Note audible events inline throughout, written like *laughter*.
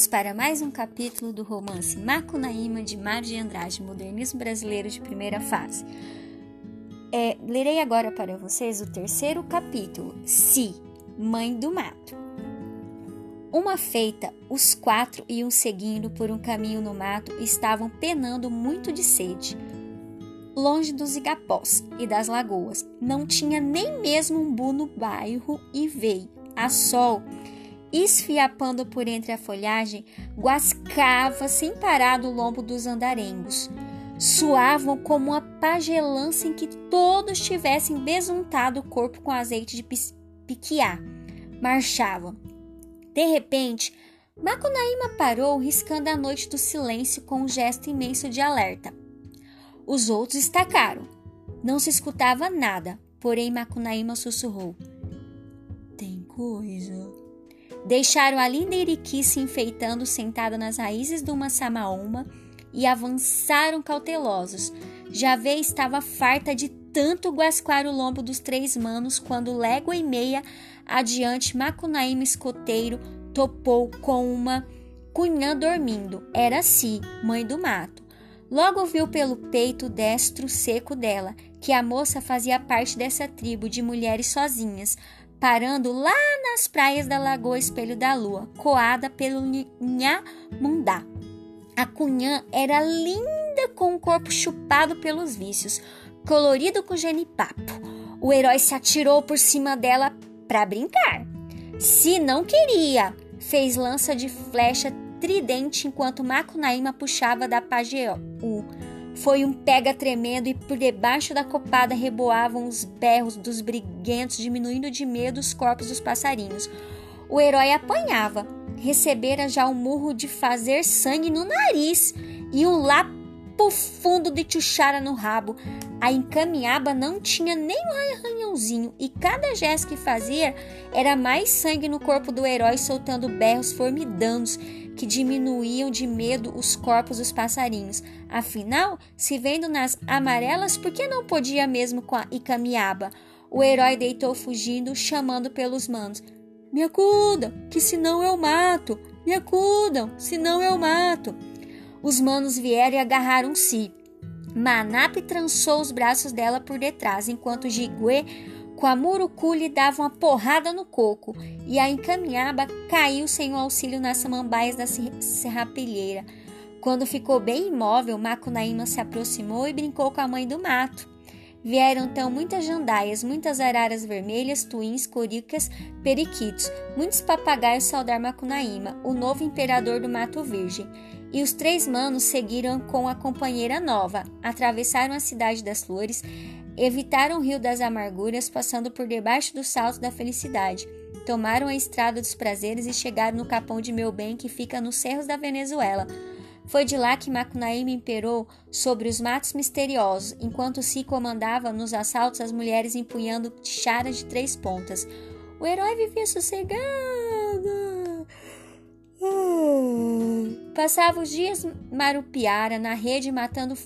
Vamos para mais um capítulo do romance Macunaíma de Mário de Andrade, modernismo brasileiro de primeira fase. É, lerei agora para vocês o terceiro capítulo, Si, Mãe do Mato. Uma feita, os quatro iam seguindo por um caminho no mato e estavam penando muito de sede. Longe dos igapós e das lagoas, não tinha nem mesmo um bu no bairro e veio, a sol, esfiapando por entre a folhagem, guascava sem parar do lombo dos andarengos. Suavam como uma pagelança em que todos tivessem besuntado o corpo com azeite de piquiá. Marchavam, de repente, Macunaíma parou, riscando a noite do silêncio com um gesto imenso de alerta. Os outros estacaram. Não se escutava nada, porém Macunaíma sussurrou: Tem coisa. Deixaram a linda Iriqui se enfeitando sentada nas raízes de uma samaúma e avançaram cautelosos. Javé estava farta de tanto guasquar o lombo dos três manos quando légua e meia adiante Macunaíma escoteiro topou com uma cunhã dormindo. Era Si, mãe do mato. Logo viu pelo peito destro seco dela que a moça fazia parte dessa tribo de mulheres sozinhas, parando lá nas praias da Lagoa Espelho da Lua, coada pelo Nhamundá. A cunhã era linda com o corpo chupado pelos vícios, colorido com genipapo. O herói se atirou por cima dela para brincar. Se não queria, fez lança de flecha tridente enquanto Macunaíma puxava da Pajeú. Foi um pega tremendo e por debaixo da copada reboavam os berros dos briguentos, diminuindo de medo os corpos dos passarinhos. O herói apanhava, recebera já o murro de fazer sangue no nariz e um lapo fundo de chuchara no rabo. A encaminhaba não tinha nem um arranhãozinho e cada gesto que fazia era mais sangue no corpo do herói soltando berros formidantes que diminuíam de medo os corpos dos passarinhos. Afinal, se vendo nas amarelas, por que não podia mesmo com a Icamiaba? O herói deitou fugindo, chamando pelos manos. Me acudam, que senão eu mato! Me acudam, senão eu mato! Os manos vieram e agarraram-se. Manap trançou os braços dela por detrás, enquanto Jiguê, com a murucu, lhe dava uma porrada no coco, e a encaminhaba caiu sem o auxílio nas samambaias da serrapilheira. Quando ficou bem imóvel, Macunaíma se aproximou e brincou com a mãe do mato. Vieram então muitas jandaias, muitas araras vermelhas, tuins, coricas, periquitos, muitos papagaios saudar Macunaíma, o novo imperador do Mato Virgem. E os três manos seguiram com a companheira nova, atravessaram a cidade das flores, evitaram o rio das amarguras, passando por debaixo do salto da felicidade. Tomaram a estrada dos prazeres e chegaram no capão de meu bem que fica nos cerros da Venezuela. Foi de lá que Macunaíma imperou sobre os matos misteriosos, enquanto se comandava nos assaltos as mulheres empunhando charas de três pontas. O herói vivia sossegado Passava os dias marupiara na rede matando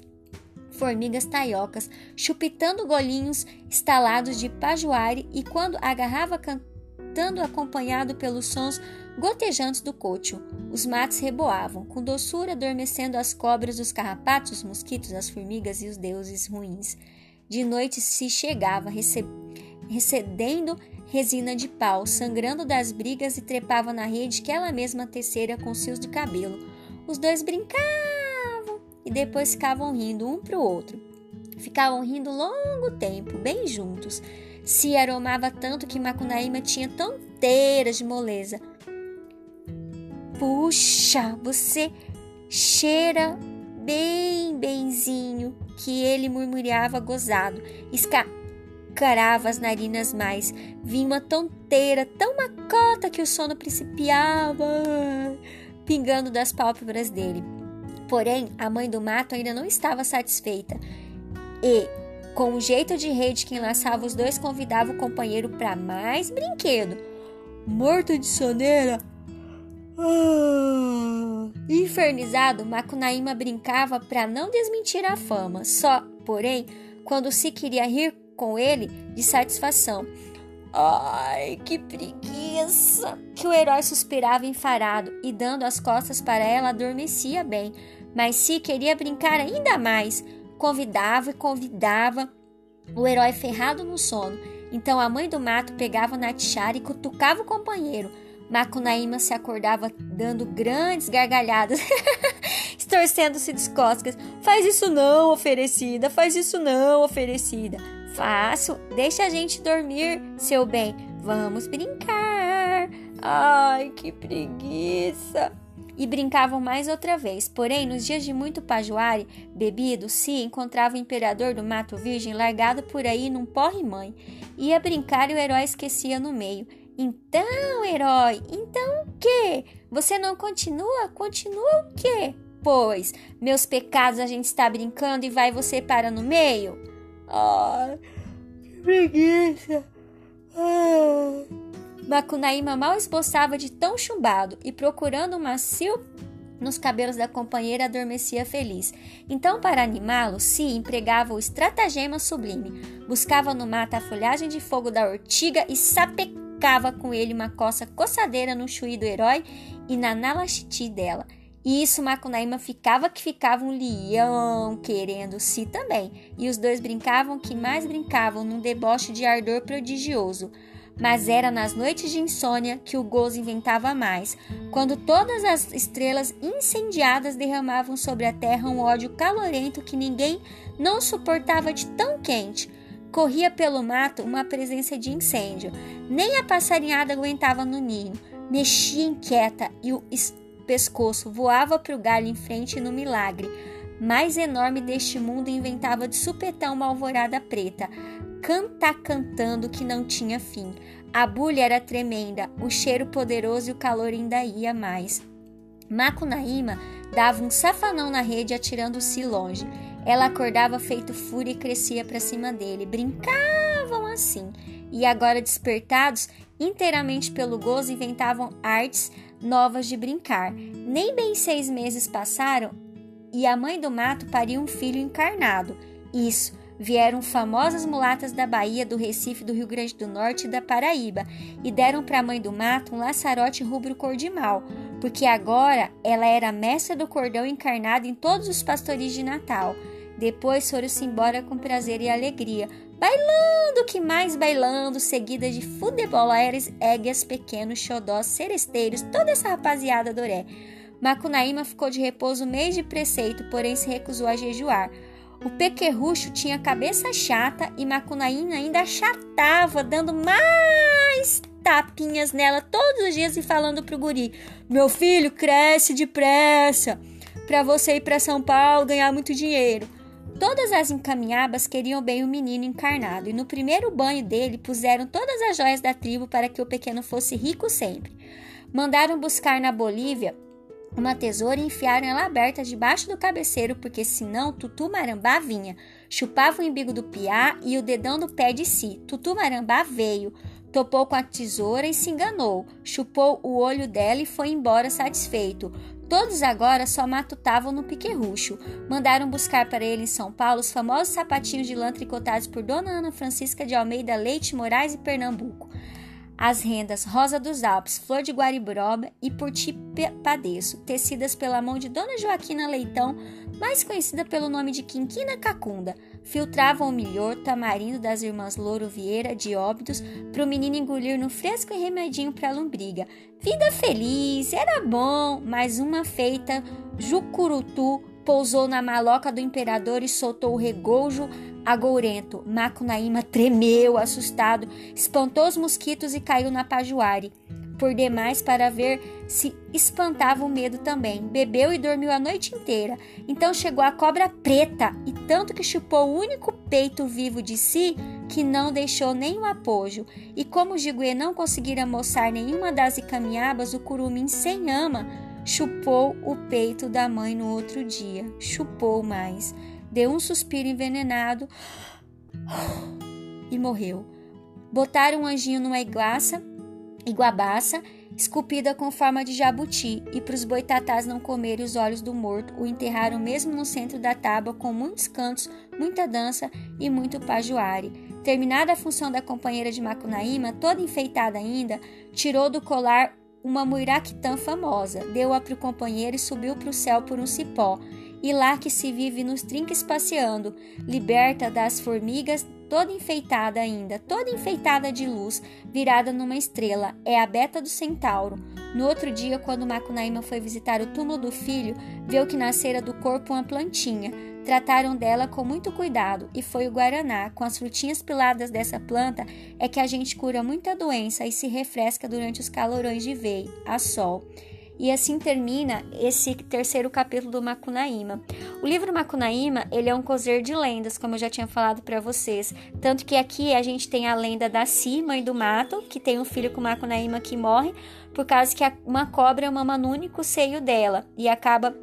formigas taiocas, chupitando golinhos estalados de pajuari e quando agarrava cantando acompanhado pelos sons gotejantes do cocho. Os matos reboavam, com doçura adormecendo as cobras, os carrapatos, os mosquitos, as formigas e os deuses ruins. De noite se chegava, recebendo resina de pau, sangrando das brigas e trepava na rede que ela mesma tecera com fios de cabelo. Os dois brincavam depois ficavam rindo um para o outro. Ficavam rindo longo tempo, bem juntos. Se aromava tanto que Macunaíma tinha tonteiras de moleza. Puxa, você cheira bem benzinho, que ele murmurava gozado. Esca carava as narinas mais. Vinha uma tonteira tão macota que o sono principiava, pingando das pálpebras dele. Porém, a mãe do mato ainda não estava satisfeita e, com o jeito de rede que enlaçava os dois, convidava o companheiro para mais brinquedo. Morto de soneira, ah. Infernizado, Macunaíma brincava para não desmentir a fama. Só, porém, quando se queria rir com ele de satisfação. Ai, que preguiça! Que o herói suspirava enfarado e, dando as costas para ela, adormecia bem. Mas se queria brincar ainda mais, convidava e convidava o herói ferrado no sono. Então a mãe do mato pegava na tiara e cutucava o companheiro. Macunaíma se acordava dando grandes gargalhadas, *laughs* estorcendo-se de costas. Faz isso não, oferecida, faz isso não, oferecida. Fácil, deixa a gente dormir, seu bem. Vamos brincar. Ai, que preguiça. E brincavam mais outra vez. Porém, nos dias de muito pajuare, bebido, se encontrava o imperador do Mato Virgem largado por aí num porre-mãe. Ia brincar e o herói esquecia no meio. Então, herói, então o quê? Você não continua? Continua o quê? Pois, meus pecados a gente está brincando e vai você para no meio? Ai, que preguiça. Ai. Macunaíma mal esboçava de tão chumbado e procurando um macio nos cabelos da companheira adormecia feliz. Então, para animá-lo, Si empregava o estratagema sublime. Buscava no mato a folhagem de fogo da ortiga e sapecava com ele uma coça coçadeira no chuí do herói e na nalaxiti dela. E isso Macunaíma ficava que ficava um leão querendo si também. E os dois brincavam que mais brincavam num deboche de ardor prodigioso. Mas era nas noites de insônia que o gozo inventava mais, quando todas as estrelas incendiadas derramavam sobre a terra um ódio calorento que ninguém não suportava de tão quente. Corria pelo mato uma presença de incêndio. Nem a passarinhada aguentava no ninho. Mexia inquieta e o pescoço voava para o galho em frente no milagre. Mais enorme deste mundo inventava de supetão uma alvorada preta, cantar cantando que não tinha fim. A bulha era tremenda, o cheiro poderoso e o calor ainda ia mais. Macunaíma dava um safanão na rede atirando-se longe. Ela acordava feito fúria e crescia para cima dele. Brincavam assim. E agora despertados inteiramente pelo gozo, inventavam artes novas de brincar. Nem bem seis meses passaram e a mãe do mato pariu um filho encarnado. Isso, vieram famosas mulatas da Bahia, do Recife, do Rio Grande do Norte e da Paraíba e deram para a mãe do mato um laçarote rubro cor de mal, porque agora ela era mestra do cordão encarnado em todos os pastoris de Natal. Depois foram-se embora com prazer e alegria, bailando que mais bailando, seguida de futeboleiros, éguias, pequenos, xodós, seresteiros, toda essa rapaziada doré. Macunaíma ficou de repouso mês de preceito, porém se recusou a jejuar. O pequerrucho tinha cabeça chata e Macunaíma ainda achatava, dando mais tapinhas nela todos os dias e falando pro guri: Meu filho, cresce depressa, para você ir para São Paulo ganhar muito dinheiro. Todas as encaminhabas queriam bem o menino encarnado, e no primeiro banho dele puseram todas as joias da tribo para que o pequeno fosse rico sempre. Mandaram buscar na Bolívia uma tesoura e enfiaram ela aberta debaixo do cabeceiro, porque senão Tutu Marambá vinha. Chupava o embigo do piá e o dedão do pé de si. Tutu Marambá veio, topou com a tesoura e se enganou. Chupou o olho dela e foi embora satisfeito. Todos agora só matutavam no piquerrucho. Mandaram buscar para ele em São Paulo os famosos sapatinhos de lã tricotados por Dona Ana Francisca de Almeida Leite Moraes e Pernambuco. As rendas Rosa dos Alpes, Flor de Guariburoba e Por Ti Padeço, tecidas pela mão de Dona Joaquina Leitão, mais conhecida pelo nome de Quinquina Cacunda, filtravam o milhor tamarindo das irmãs Louro Vieira de Óbidos para o menino engolir no fresco e remedinho para a lombriga. Vida feliz, era bom, mas uma feita, Jucurutu pousou na maloca do imperador e soltou o regoujo agourento. Macunaíma tremeu, assustado, espantou os mosquitos e caiu na pajuare por demais para ver se espantava o medo também. Bebeu e dormiu a noite inteira. Então chegou a cobra preta e tanto que chupou o único peito vivo de si que não deixou nenhum apojo. E como Jiguê não conseguira moçar nenhuma das icaminhabas, o curumim sem ama chupou o peito da mãe no outro dia. Chupou mais. Deu um suspiro envenenado e morreu. Botaram um anjinho numa iguaça iguabaça esculpida com forma de jabuti, e para os boitatás não comerem os olhos do morto, o enterraram mesmo no centro da tábua, com muitos cantos, muita dança e muito pajuare. Terminada a função da companheira de Macunaíma, toda enfeitada ainda, tirou do colar uma muiraquitã famosa, deu-a para o companheiro e subiu para o céu por um cipó. E lá que se vive nos trinques passeando, liberta das formigas, toda enfeitada ainda, toda enfeitada de luz, virada numa estrela, é a beta do centauro. No outro dia, quando Macunaíma foi visitar o túmulo do filho, viu que nascera do corpo uma plantinha. Trataram dela com muito cuidado e foi o guaraná, com as frutinhas piladas dessa planta, é que a gente cura muita doença e se refresca durante os calorões de veio, a sol. E assim termina esse terceiro capítulo do Macunaíma. O livro Macunaíma, ele é um cozer de lendas, como eu já tinha falado para vocês. Tanto que aqui a gente tem a lenda da Si, mãe do mato, que tem um filho com Macunaíma que morre, por causa que uma cobra mama no único seio dela e acaba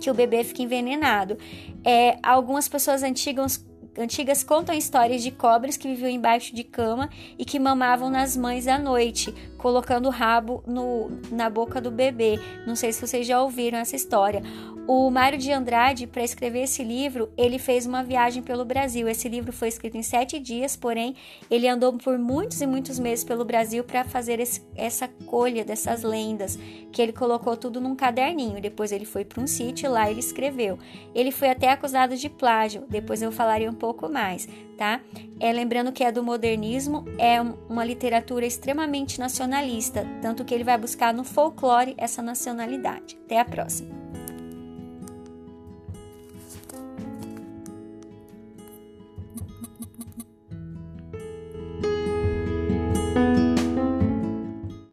que o bebê fica envenenado. É, algumas pessoas antigas antigas contam histórias de cobras que viviam embaixo de cama e que mamavam nas mães à noite, colocando o rabo no, na boca do bebê. Não sei se vocês já ouviram essa história. O Mário de Andrade, para escrever esse livro, ele fez uma viagem pelo Brasil. Esse livro foi escrito em sete dias, porém, ele andou por muitos e muitos meses pelo Brasil para fazer esse, essa colha dessas lendas, que ele colocou tudo num caderninho. Depois ele foi para um sítio lá ele escreveu. Ele foi até acusado de plágio. Depois eu falarei um pouco mais, tá? É, lembrando que é do modernismo, é uma literatura extremamente nacionalista, tanto que ele vai buscar no folclore essa nacionalidade. Até a próxima.